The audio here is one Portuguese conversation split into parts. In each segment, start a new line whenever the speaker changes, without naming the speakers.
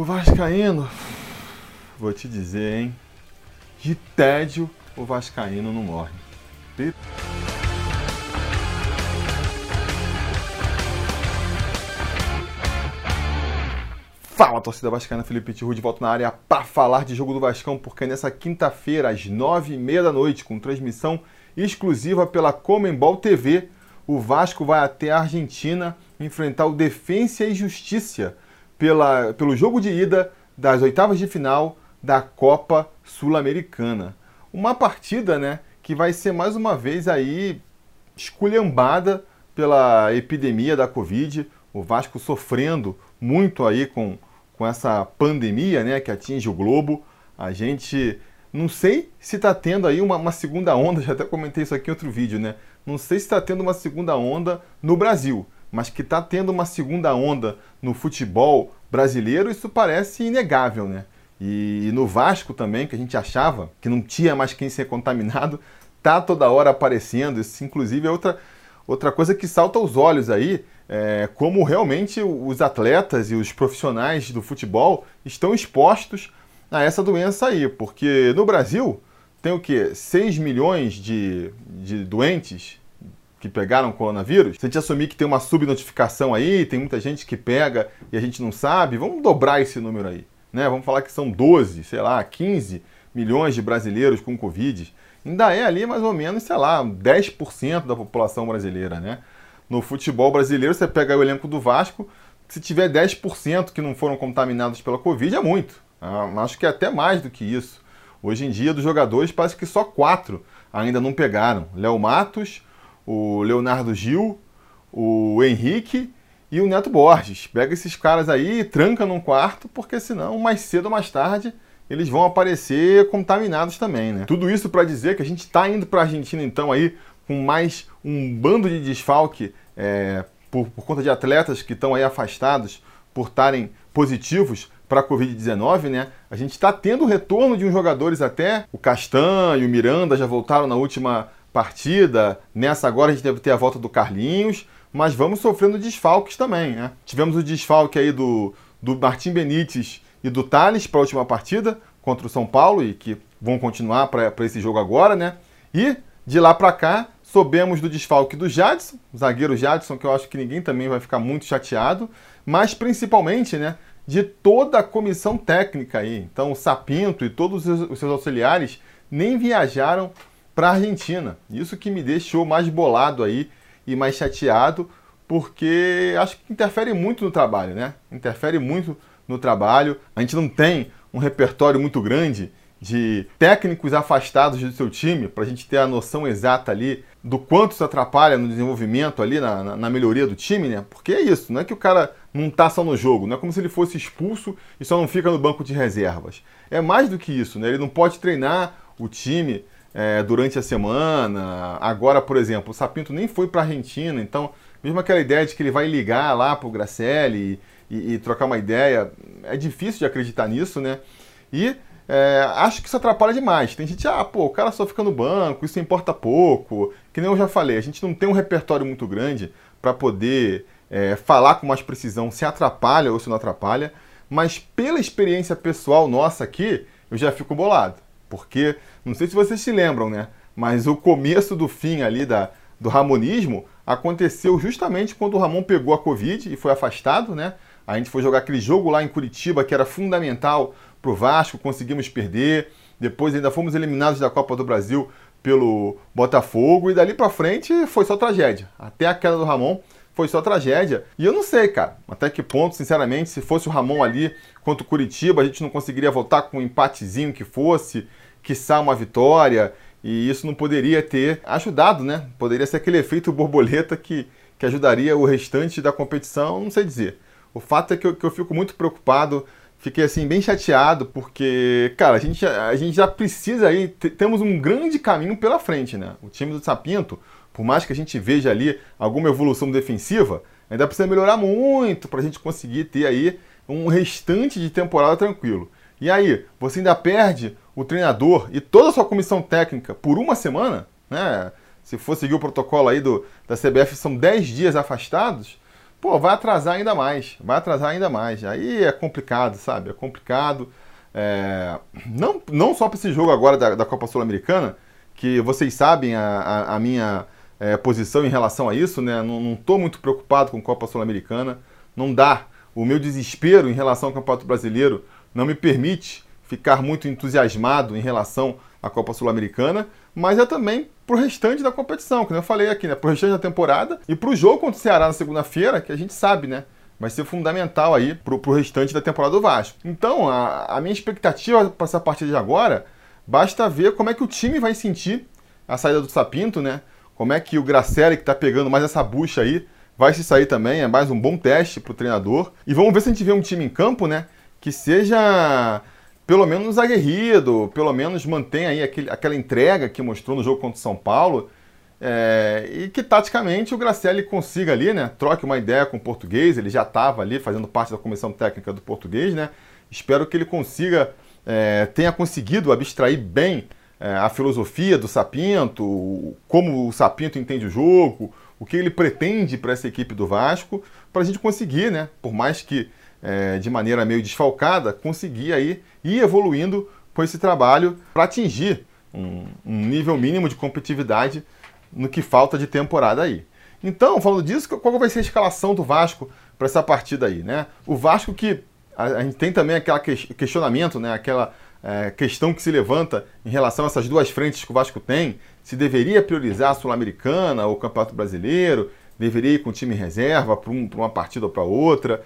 O Vascaíno, vou te dizer, hein? De tédio, o Vascaíno não morre. Fala, torcida vascaína, Felipe Tiru de volta na área para falar de jogo do Vascão, porque nessa quinta-feira, às nove e meia da noite, com transmissão exclusiva pela Comembol TV, o Vasco vai até a Argentina enfrentar o Defensa e Justiça pela, pelo jogo de ida das oitavas de final da Copa Sul-Americana. Uma partida, né, que vai ser mais uma vez aí esculhambada pela epidemia da Covid, o Vasco sofrendo muito aí com, com essa pandemia, né, que atinge o globo. A gente não sei se está tendo aí uma, uma, segunda onda, já até comentei isso aqui em outro vídeo, né? Não sei se está tendo uma segunda onda no Brasil, mas que está tendo uma segunda onda no futebol brasileiro, isso parece inegável, né? E, e, no Vasco também, que a gente achava que não tinha mais quem ser contaminado, tá toda hora aparecendo. Isso, inclusive, é outra, outra coisa que salta aos olhos aí, é, como realmente os atletas e os profissionais do futebol estão expostos a essa doença aí. Porque no Brasil tem o quê? 6 milhões de, de doentes que pegaram coronavírus, se a gente assumir que tem uma subnotificação aí, tem muita gente que pega e a gente não sabe, vamos dobrar esse número aí. Né? Vamos falar que são 12, sei lá, 15 milhões de brasileiros com Covid. Ainda é ali mais ou menos, sei lá, 10% da população brasileira. Né? No futebol brasileiro, você pega o elenco do Vasco, se tiver 10% que não foram contaminados pela Covid, é muito. Ah, acho que é até mais do que isso. Hoje em dia, dos jogadores, parece que só quatro ainda não pegaram. Léo Matos, o Leonardo Gil, o Henrique e o Neto Borges. Pega esses caras aí e tranca num quarto, porque senão, mais cedo ou mais tarde, eles vão aparecer contaminados também, né? Tudo isso para dizer que a gente está indo para a Argentina, então, aí, com mais um bando de desfalque é, por, por conta de atletas que estão aí afastados por estarem positivos para a Covid-19, né? A gente está tendo o retorno de uns jogadores até. O Castan e o Miranda já voltaram na última partida. Nessa agora a gente deve ter a volta do Carlinhos, mas vamos sofrendo desfalques também. Né? Tivemos o desfalque aí do, do Martim Benítez e do Thales para a última partida contra o São Paulo e que vão continuar para esse jogo agora, né? E de lá para cá soubemos do desfalque do Jadson, zagueiro Jadson, que eu acho que ninguém também vai ficar muito chateado, mas principalmente, né, de toda a comissão técnica aí. Então, o Sapinto e todos os seus auxiliares nem viajaram para a Argentina. Isso que me deixou mais bolado aí e mais chateado, porque acho que interfere muito no trabalho, né? Interfere muito no trabalho. A gente não tem um repertório muito grande de técnicos afastados do seu time, para a gente ter a noção exata ali do quanto isso atrapalha no desenvolvimento ali, na, na, na, melhoria do time, né? Porque é isso, não é que o cara não tá só no jogo, não é como se ele fosse expulso e só não fica no banco de reservas. É mais do que isso, né? Ele não pode treinar o time é, durante a semana. Agora, por exemplo, o Sapinto nem foi para a Argentina, então, mesmo aquela ideia de que ele vai ligar lá para o Gracelli e, e, e, trocar uma ideia, é difícil de acreditar nisso, né? E é, acho que isso atrapalha demais. Tem gente, ah, pô, o cara só fica no banco, isso importa pouco. Que nem eu já falei, a gente não tem um repertório muito grande para poder é, falar com mais precisão se atrapalha ou se não atrapalha, mas pela experiência pessoal nossa aqui, eu já fico bolado. Porque, não sei se vocês se lembram, né? Mas o começo do fim ali da, do ramonismo aconteceu justamente quando o Ramon pegou a Covid e foi afastado, né? A gente foi jogar aquele jogo lá em Curitiba que era fundamental para o Vasco, conseguimos perder. Depois ainda fomos eliminados da Copa do Brasil pelo Botafogo e dali para frente foi só tragédia. Até a queda do Ramon foi só tragédia. E eu não sei, cara, até que ponto, sinceramente, se fosse o Ramon ali contra o Curitiba, a gente não conseguiria voltar com um empatezinho que fosse, quiçá uma vitória, e isso não poderia ter ajudado, né? Poderia ser aquele efeito borboleta que, que ajudaria o restante da competição, não sei dizer. O fato é que eu, que eu fico muito preocupado, fiquei assim bem chateado, porque, cara, a gente, a gente já precisa aí, temos um grande caminho pela frente, né? O time do Sapinto, por mais que a gente veja ali alguma evolução defensiva, ainda precisa melhorar muito para a gente conseguir ter aí um restante de temporada tranquilo. E aí, você ainda perde o treinador e toda a sua comissão técnica por uma semana, né? Se for seguir o protocolo aí do, da CBF, são 10 dias afastados. pô, vai atrasar ainda mais, vai atrasar ainda mais. Aí é complicado, sabe? É complicado. É... Não, não só para esse jogo agora da, da Copa Sul-Americana, que vocês sabem a, a, a minha é, posição em relação a isso, né? Não estou muito preocupado com a Copa Sul-Americana. Não dá. O meu desespero em relação ao Campeonato Brasileiro não me permite ficar muito entusiasmado em relação à Copa Sul-Americana, mas é também para o restante da competição, que eu falei aqui, né? Para o restante da temporada e para o jogo contra o Ceará na segunda-feira, que a gente sabe, né? Vai ser fundamental aí para o restante da temporada do Vasco. Então, a, a minha expectativa para essa partida de agora, basta ver como é que o time vai sentir a saída do Sapinto, né? Como é que o Gracelli, que está pegando mais essa bucha aí, vai se sair também. É mais um bom teste para o treinador. E vamos ver se a gente vê um time em campo, né? Que seja pelo menos aguerrido, pelo menos mantenha aí aquele, aquela entrega que mostrou no jogo contra o São Paulo. É, e que taticamente o Gracelli consiga ali, né? Troque uma ideia com o português. Ele já estava ali fazendo parte da comissão técnica do português, né? Espero que ele consiga, é, tenha conseguido abstrair bem a filosofia do Sapinto, como o Sapinto entende o jogo, o que ele pretende para essa equipe do Vasco, para a gente conseguir, né, por mais que é, de maneira meio desfalcada, conseguir aí ir evoluindo com esse trabalho para atingir um, um, nível mínimo de competitividade no que falta de temporada aí. Então, falando disso, qual vai ser a escalação do Vasco para essa partida aí, né? O Vasco que a, a gente tem também aquele questionamento, né? Aquela é, questão que se levanta em relação a essas duas frentes que o Vasco tem, se deveria priorizar a Sul-Americana ou o Campeonato Brasileiro, deveria ir com o time reserva para um, uma partida ou para outra.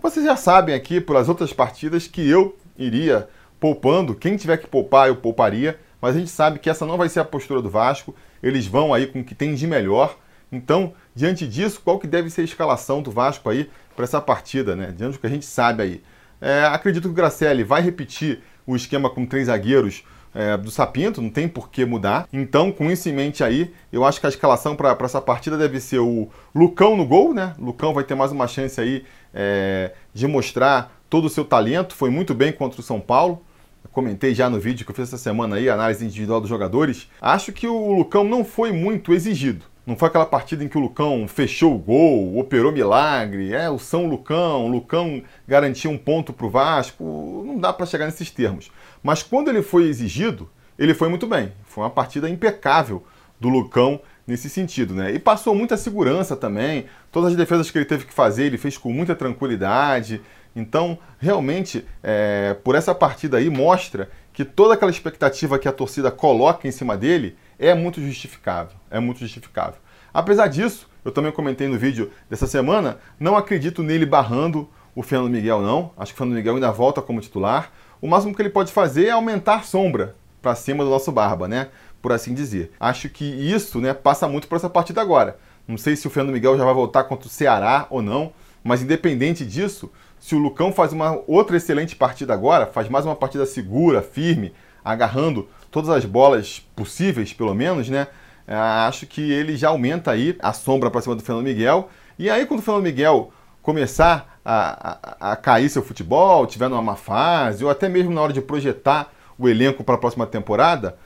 Vocês já sabem aqui, pelas outras partidas, que eu iria poupando. Quem tiver que poupar, eu pouparia. Mas a gente sabe que essa não vai ser a postura do Vasco. Eles vão aí com o que tem de melhor. Então, diante disso, qual que deve ser a escalação do Vasco aí para essa partida, né? Diante do que a gente sabe aí. É, acredito que o Gracelli vai repetir o esquema com três zagueiros é, do Sapinto, não tem por que mudar. Então, com isso em mente aí, eu acho que a escalação para essa partida deve ser o Lucão no gol, né? Lucão vai ter mais uma chance aí é, de mostrar todo o seu talento. Foi muito bem contra o São Paulo. Comentei já no vídeo que eu fiz essa semana aí, análise individual dos jogadores. Acho que o Lucão não foi muito exigido. Não foi aquela partida em que o Lucão fechou o gol, operou milagre, é o São Lucão, o Lucão garantiu um ponto para o Vasco. Não dá para chegar nesses termos. Mas quando ele foi exigido, ele foi muito bem. Foi uma partida impecável do Lucão nesse sentido, né? E passou muita segurança também. Todas as defesas que ele teve que fazer, ele fez com muita tranquilidade. Então, realmente, é, por essa partida aí, mostra que toda aquela expectativa que a torcida coloca em cima dele é muito justificável. É muito justificável. Apesar disso, eu também comentei no vídeo dessa semana, não acredito nele barrando o Fernando Miguel, não. Acho que o Fernando Miguel ainda volta como titular. O máximo que ele pode fazer é aumentar sombra para cima do nosso Barba, né? Por assim dizer. Acho que isso né, passa muito por essa partida agora. Não sei se o Fernando Miguel já vai voltar contra o Ceará ou não, mas independente disso, se o Lucão faz uma outra excelente partida agora, faz mais uma partida segura, firme, agarrando todas as bolas possíveis, pelo menos, né? É, acho que ele já aumenta aí a sombra para cima do Fernando Miguel. E aí, quando o Fernando Miguel começar a, a, a, cair seu futebol, tiver numa má fase, ou até mesmo na hora de projetar o elenco para a próxima temporada,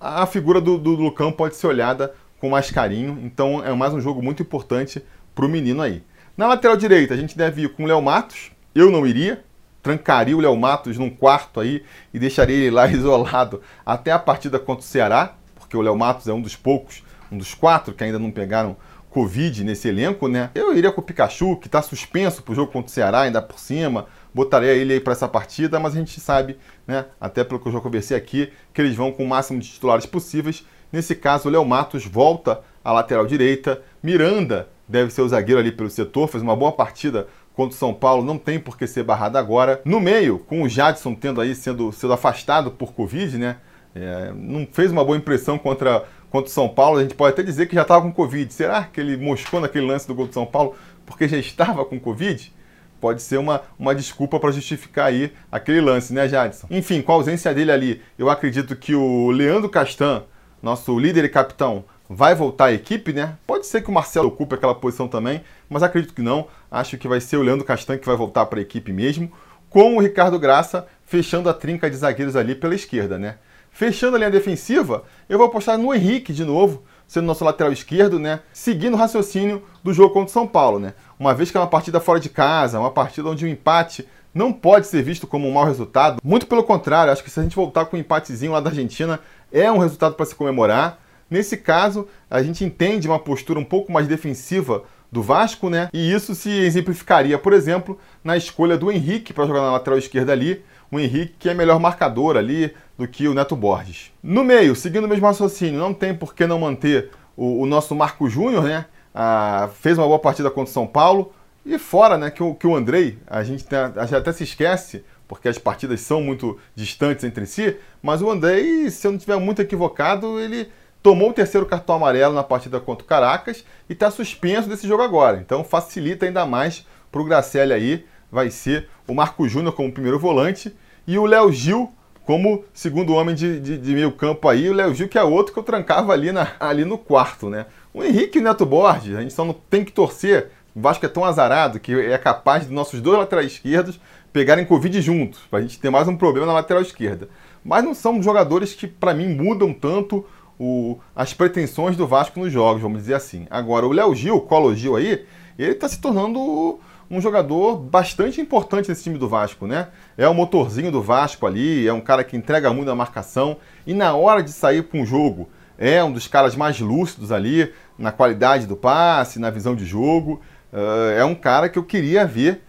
a figura do, do Lucão pode ser olhada com mais carinho. Então, é mais um jogo muito importante para o menino aí. Na lateral direita, a gente deve ir com o Léo Matos. Eu não iria, trancaria o Léo Matos num quarto aí e deixaria ele lá isolado até a partida contra o Ceará, porque o Léo Matos é um dos poucos, um dos quatro que ainda não pegaram Covid nesse elenco, né? Eu iria com o Pikachu, que está suspenso para o jogo contra o Ceará, ainda por cima, botaria ele aí para essa partida, mas a gente sabe, né, até pelo que eu já conversei aqui, que eles vão com o máximo de titulares possíveis. Nesse caso, o Léo Matos volta à lateral direita, Miranda deve ser o zagueiro ali pelo setor, fez uma boa partida contra o São Paulo, não tem por que ser barrado agora. No meio, com o Jadson tendo aí sendo, sendo afastado por Covid, né? É, não fez uma boa impressão contra, contra o São Paulo. A gente pode até dizer que já estava com Covid. Será que ele moscou naquele lance do gol do São Paulo porque já estava com Covid? Pode ser uma, uma desculpa para justificar aí aquele lance, né, Jadson? Enfim, com a ausência dele ali, eu acredito que o Leandro Castan, nosso líder e capitão, vai voltar à equipe, né? Pode ser que o Marcelo ocupe aquela posição também, mas acredito que não. Acho que vai ser o Leandro Castan que vai voltar para a equipe mesmo, com o Ricardo Graça fechando a trinca de zagueiros ali pela esquerda, né? Fechando a linha defensiva, eu vou apostar no Henrique de novo, sendo nosso lateral esquerdo, né? Seguindo o raciocínio do jogo contra o São Paulo, né? Uma vez que é uma partida fora de casa, uma partida onde o empate não pode ser visto como um mau resultado. Muito pelo contrário, acho que se a gente voltar com um empatezinho lá da Argentina, é um resultado para se comemorar. Nesse caso, a gente entende uma postura um pouco mais defensiva do Vasco, né? E isso se exemplificaria, por exemplo, na escolha do Henrique para jogar na lateral esquerda ali. O Henrique que é melhor marcador ali do que o Neto Borges. No meio, seguindo o mesmo raciocínio, não tem por que não manter o, o nosso Marco Júnior, né? Ah, fez uma boa partida contra o São Paulo. E fora, né, que o, que o Andrei, a gente, tem, a gente até se esquece, porque as partidas são muito distantes entre si, mas o Andrei, se eu não estiver muito equivocado, ele tomou o terceiro cartão amarelo na partida contra o Caracas e está suspenso desse jogo agora. Então facilita ainda mais para o Gracelli aí. Vai ser o Marco Júnior como primeiro volante e o Léo Gil como segundo homem de, de, de, meio campo aí. O Léo Gil que é outro que eu trancava ali, na, ali no quarto, né? O Henrique e o Neto Borges, a gente só não tem que torcer o Vasco é tão azarado que é capaz de nossos dois laterais esquerdos pegarem Covid juntos, para a gente ter mais um problema na lateral esquerda. Mas não são jogadores que, para mim, mudam tanto o, as pretensões do Vasco nos jogos, vamos dizer assim. Agora, o Léo Gil, o Colo Gil aí, ele está se tornando um jogador bastante importante nesse time do Vasco, né? É o motorzinho do Vasco ali, é um cara que entrega muito na marcação e na hora de sair para um jogo é um dos caras mais lúcidos ali na qualidade do passe, na visão de jogo. Uh, é um cara que eu queria ver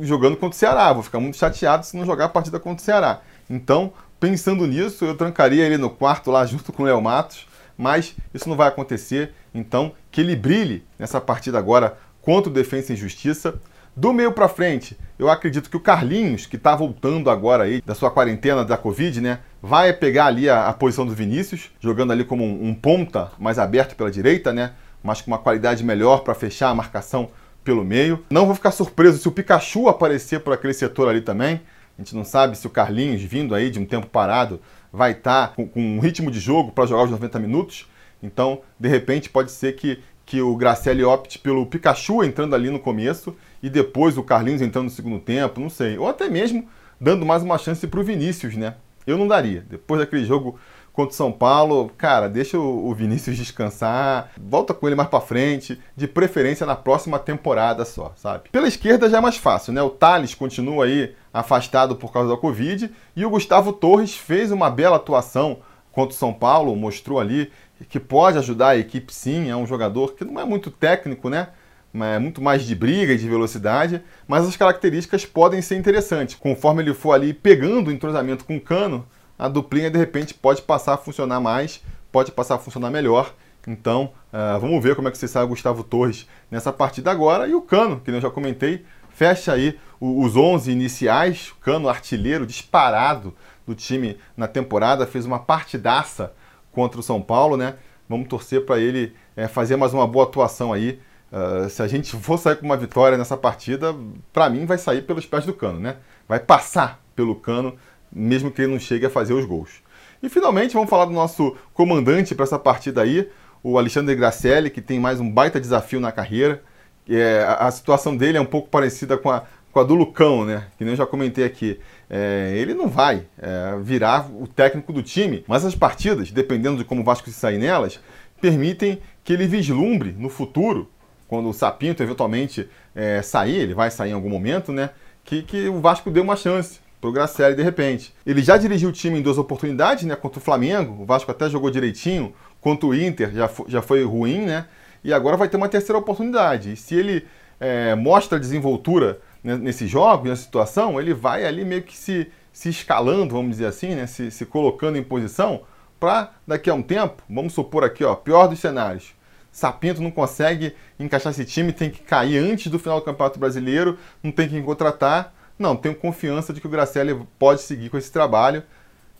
jogando contra o Ceará. Vou ficar muito chateado se não jogar a partida contra o Ceará. Então, pensando nisso, eu trancaria ele no quarto lá junto com o Léo Matos, mas isso não vai acontecer. Então, que ele brilhe nessa partida agora contra o Defensa e Justiça. Do meio para frente, eu acredito que o Carlinhos, que está voltando agora aí da sua quarentena da Covid, né, vai pegar ali a, a posição do Vinícius, jogando ali como um, um ponta mais aberto pela direita, né, mas com uma qualidade melhor para fechar a marcação pelo meio. Não vou ficar surpreso se o Pikachu aparecer por aquele setor ali também. A gente não sabe se o Carlinhos, vindo aí de um tempo parado, vai estar tá com, com um ritmo de jogo para jogar os 90 minutos. Então, de repente, pode ser que, que o Gracelli opte pelo Pikachu entrando ali no começo e depois o Carlinhos entrando no segundo tempo, não sei. Ou até mesmo dando mais uma chance para o Vinícius, né? Eu não daria. Depois daquele jogo contra o São Paulo, cara, deixa o Vinícius descansar, volta com ele mais para frente, de preferência na próxima temporada só, sabe? Pela esquerda já é mais fácil, né? O Thales continua aí afastado por causa da Covid e o Gustavo Torres fez uma bela atuação contra o São Paulo, mostrou ali que pode ajudar a equipe sim, é um jogador que não é muito técnico, né? É muito mais de briga e de velocidade, mas as características podem ser interessantes. Conforme ele for ali pegando o entrosamento com o Cano, a duplinha de repente pode passar a funcionar mais, pode passar a funcionar melhor. Então, uh, vamos ver como é que você sai o Gustavo Torres nessa partida agora. E o Cano, que eu já comentei, fecha aí os 11 iniciais. Cano, artilheiro disparado do time na temporada, fez uma partidaça contra o São Paulo, né? Vamos torcer para ele é, fazer mais uma boa atuação aí. Uh, se a gente for sair com uma vitória nessa partida, para mim vai sair pelos pés do Cano, né? Vai passar pelo Cano mesmo que ele não chegue a fazer os gols. E finalmente vamos falar do nosso comandante para essa partida aí, o Alexandre Gracelli, que tem mais um baita desafio na carreira. É, a, situação dele é um pouco parecida com a, com a do Lucão, né? Que nem eu já comentei aqui. É, ele não vai é, virar o técnico do time, mas as partidas, dependendo de como o Vasco se sair nelas, permitem que ele vislumbre no futuro, quando o Sapinto eventualmente é, sair, ele vai sair em algum momento, né? Que, que o Vasco dê uma chance pro Gracelli de repente. Ele já dirigiu o time em duas oportunidades, né? Contra o Flamengo, o Vasco até jogou direitinho, contra o Inter já já foi ruim, né? E agora vai ter uma terceira oportunidade. E se ele é, mostra desenvoltura nesse jogo, nessa situação, ele vai ali meio que se, se escalando, vamos dizer assim, né? Se, se colocando em posição para daqui a um tempo, vamos supor aqui, ó, pior dos cenários. Sapinto não consegue encaixar esse time, tem que cair antes do final do Campeonato Brasileiro, não tem quem contratar não, tenho confiança de que o Gracelli pode seguir com esse trabalho.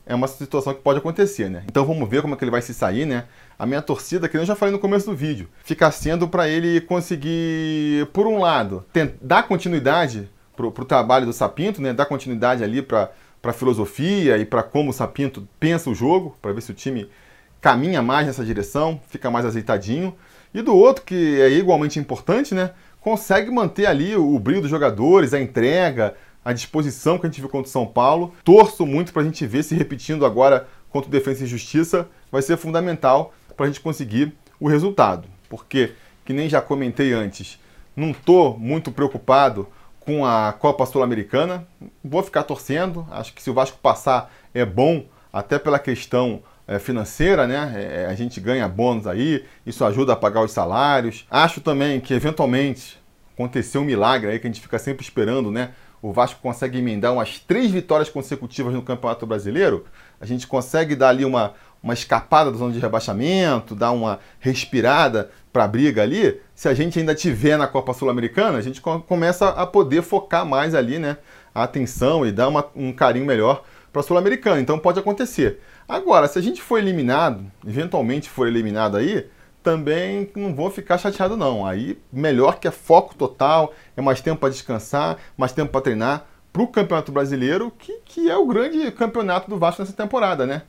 É uma situação que pode acontecer, né? Então vamos ver como é que ele vai se sair, né? A minha torcida, que eu já falei no começo do vídeo, fica sendo para ele conseguir, por um lado, dar continuidade pro, pro trabalho do Sapinto, né? Dar continuidade ali para para filosofia e para como o Sapinto pensa o jogo, para ver se o time caminha mais nessa direção, fica mais azeitadinho. E do outro, que é igualmente importante, né? Consegue manter ali o brilho dos jogadores, a entrega, a disposição que a gente viu contra o São Paulo. Torço muito para a gente ver se repetindo agora contra o Defensa e Justiça. Vai ser fundamental para a gente conseguir o resultado. Porque, que nem já comentei antes, não estou muito preocupado com a Copa Sul-Americana. Vou ficar torcendo. Acho que se o Vasco passar é bom, até pela questão é, financeira, né? É, a gente ganha bônus aí, isso ajuda a pagar os salários. Acho também que eventualmente aconteceu um milagre aí que a gente fica sempre esperando, né? O Vasco consegue emendar umas três vitórias consecutivas no Campeonato Brasileiro. A gente consegue dar ali uma, uma escapada da zona de rebaixamento, dar uma respirada para a briga ali. Se a gente ainda tiver na Copa Sul-Americana, a gente começa a poder focar mais ali, né? A atenção e dar uma, um carinho melhor para a Sul-Americana. Então pode acontecer. Agora, se a gente for eliminado, eventualmente for eliminado aí, também não vou ficar chateado não. Aí melhor que é foco total, é mais tempo para descansar, mais tempo para treinar para o Campeonato Brasileiro, que, que é o grande campeonato do Vasco nessa temporada, né?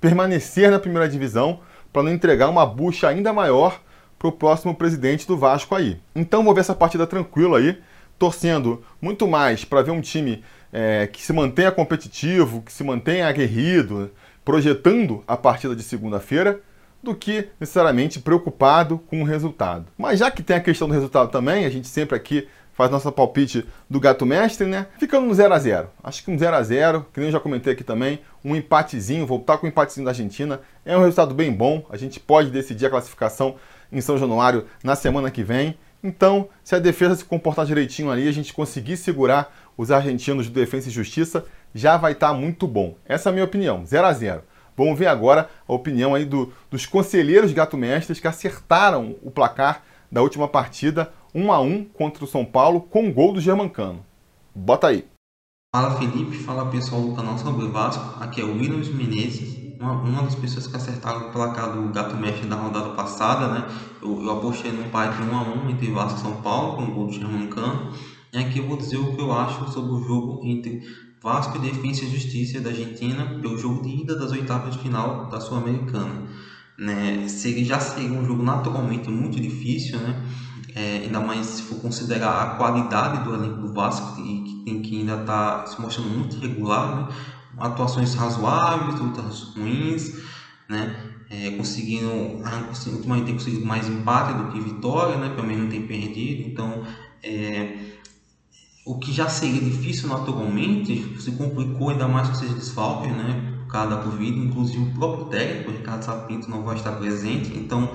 Permanecer na primeira divisão para não entregar uma bucha ainda maior para o próximo presidente do Vasco aí. Então vou ver essa partida tranquila aí, torcendo muito mais para ver um time é, que se mantenha competitivo, que se mantenha aguerrido, projetando a partida de segunda-feira, do que necessariamente preocupado com o resultado. Mas já que tem a questão do resultado também, a gente sempre aqui faz nosso palpite do gato mestre, né? Ficando no 0 a 0 Acho que um 0 a 0 que nem eu já comentei aqui também, um empatezinho, voltar com o um empatezinho da Argentina, é um resultado bem bom. A gente pode decidir a classificação em São Januário na semana que vem. Então, se a defesa se comportar direitinho ali, a gente conseguir segurar os argentinos do Defesa e Justiça, já vai estar tá muito bom. Essa é a minha opinião, 0 a 0 Vamos ver agora a opinião aí do, dos conselheiros gato-mestres que acertaram o placar da última partida, 1 a 1 contra o São Paulo, com gol do Germancano. Bota aí.
Fala Felipe, fala pessoal do canal Sobre Vasco, aqui é o Williams Menezes, uma, uma das pessoas que acertaram o placar do Gato Mestre da rodada passada, né? Eu, eu apostei no empate 1 a 1 entre Vasco e São Paulo, com o gol do Germancano, e aqui eu vou dizer o que eu acho sobre o jogo entre Vasco e Defensa e Justiça da Argentina pelo jogo de ida das oitavas de final da Sul-Americana. Né? Seria, já seria um jogo naturalmente muito difícil, né? É, ainda mais se for considerar a qualidade do elenco do Vasco, e que, tem, que ainda está se mostrando muito irregular, né? atuações razoáveis, outras ruins, né? É, conseguindo, ultimamente tem conseguido mais empate do que vitória, né? pelo menos não tem perdido, então é, o que já seria difícil naturalmente se complicou ainda mais com esses desfalques, né? Por causa da Covid, inclusive o próprio técnico, Ricardo Sapinto, não vai estar presente, então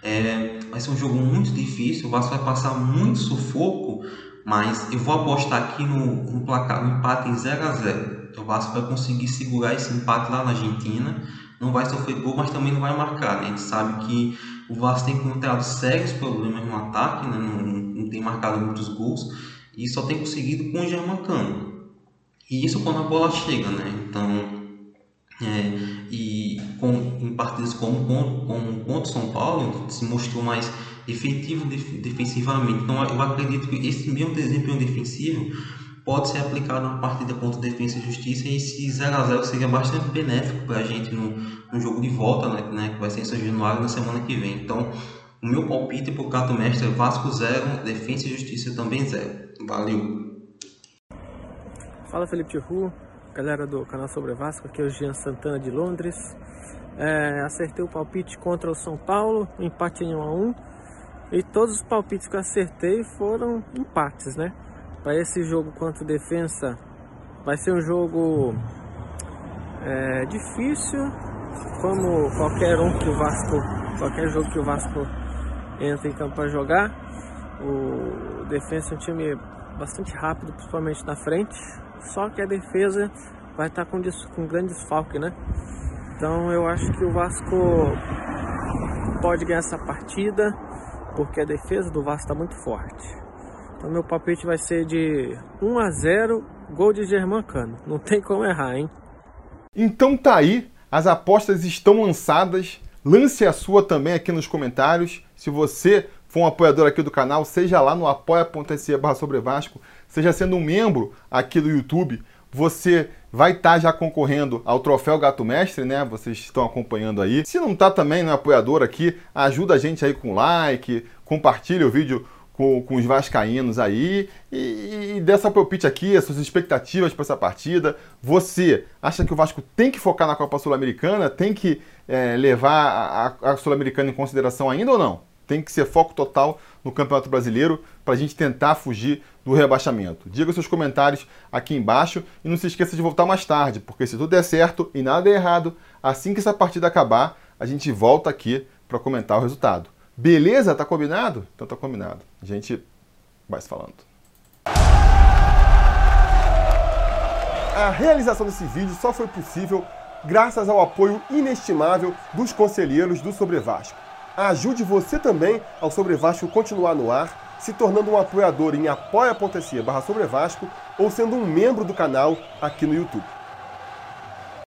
é, vai ser um jogo muito difícil, o Vasco vai passar muito sufoco, mas eu vou apostar aqui no, no placar, no empate em 0 a 0 O Vasco vai conseguir segurar esse empate lá na Argentina, não vai sofrer gol, mas também não vai marcar. Né? A gente sabe que o Vasco tem encontrado sérios problemas no ataque, né? não, não tem marcado muitos gols e só tem conseguido com o Germancano. E isso quando a bola chega, né? Então, é, e com, em partidas como, como, contra o São Paulo, se mostrou mais efetivo def, defensivamente. Então, eu acredito que esse mesmo desempenho defensivo pode ser aplicado na partida contra Defesa e Justiça e esse 0x0 seria bastante benéfico para a gente no, no jogo de volta, né, né, que vai ser em São Januário na semana que vem. Então, o meu palpite para o Cato Mestre é Vasco 0, Defesa e Justiça também 0. Valeu!
Fala Felipe Tihu, galera do canal Sobre Vasco, aqui é o Jean Santana de Londres. É, acertei o palpite contra o São Paulo, empate em 1 a 1 e todos os palpites que eu acertei foram empates, né? Para esse jogo contra o Defensa vai ser um jogo é, difícil, como qualquer um que o Vasco, qualquer jogo que o Vasco entra em campo para jogar. O Defensa é um time bastante rápido, principalmente na frente, só que a defesa vai estar com, com grande desfalque, né? Então eu acho que o Vasco pode ganhar essa partida, porque a defesa do Vasco está muito forte. Então meu palpite vai ser de 1 a 0, gol de Germancano. Não tem como errar, hein?
Então tá aí, as apostas estão lançadas. Lance a sua também aqui nos comentários. Se você for um apoiador aqui do canal, seja lá no apoia.se barra sobre Vasco, seja sendo um membro aqui do YouTube, você vai estar tá já concorrendo ao troféu Gato Mestre, né? Vocês estão acompanhando aí. Se não está também no é apoiador aqui, ajuda a gente aí com like, compartilha o vídeo com, com os vascaínos aí e, e dessa palpite aqui, as suas expectativas para essa partida. Você acha que o Vasco tem que focar na Copa Sul-Americana? Tem que é, levar a, a Sul-Americana em consideração ainda ou não? Tem que ser foco total no Campeonato Brasileiro para a gente tentar fugir do rebaixamento. Diga seus comentários aqui embaixo e não se esqueça de voltar mais tarde, porque se tudo der certo e nada der errado, assim que essa partida acabar, a gente volta aqui para comentar o resultado. Beleza? Tá combinado? Então tá combinado. A gente vai se falando. A realização desse vídeo só foi possível graças ao apoio inestimável dos conselheiros do Sobre Vasco. Ajude você também ao Sobre Vasco continuar no ar, se tornando um apoiador em apoia.se barra Sobre Vasco ou sendo um membro do canal aqui no YouTube.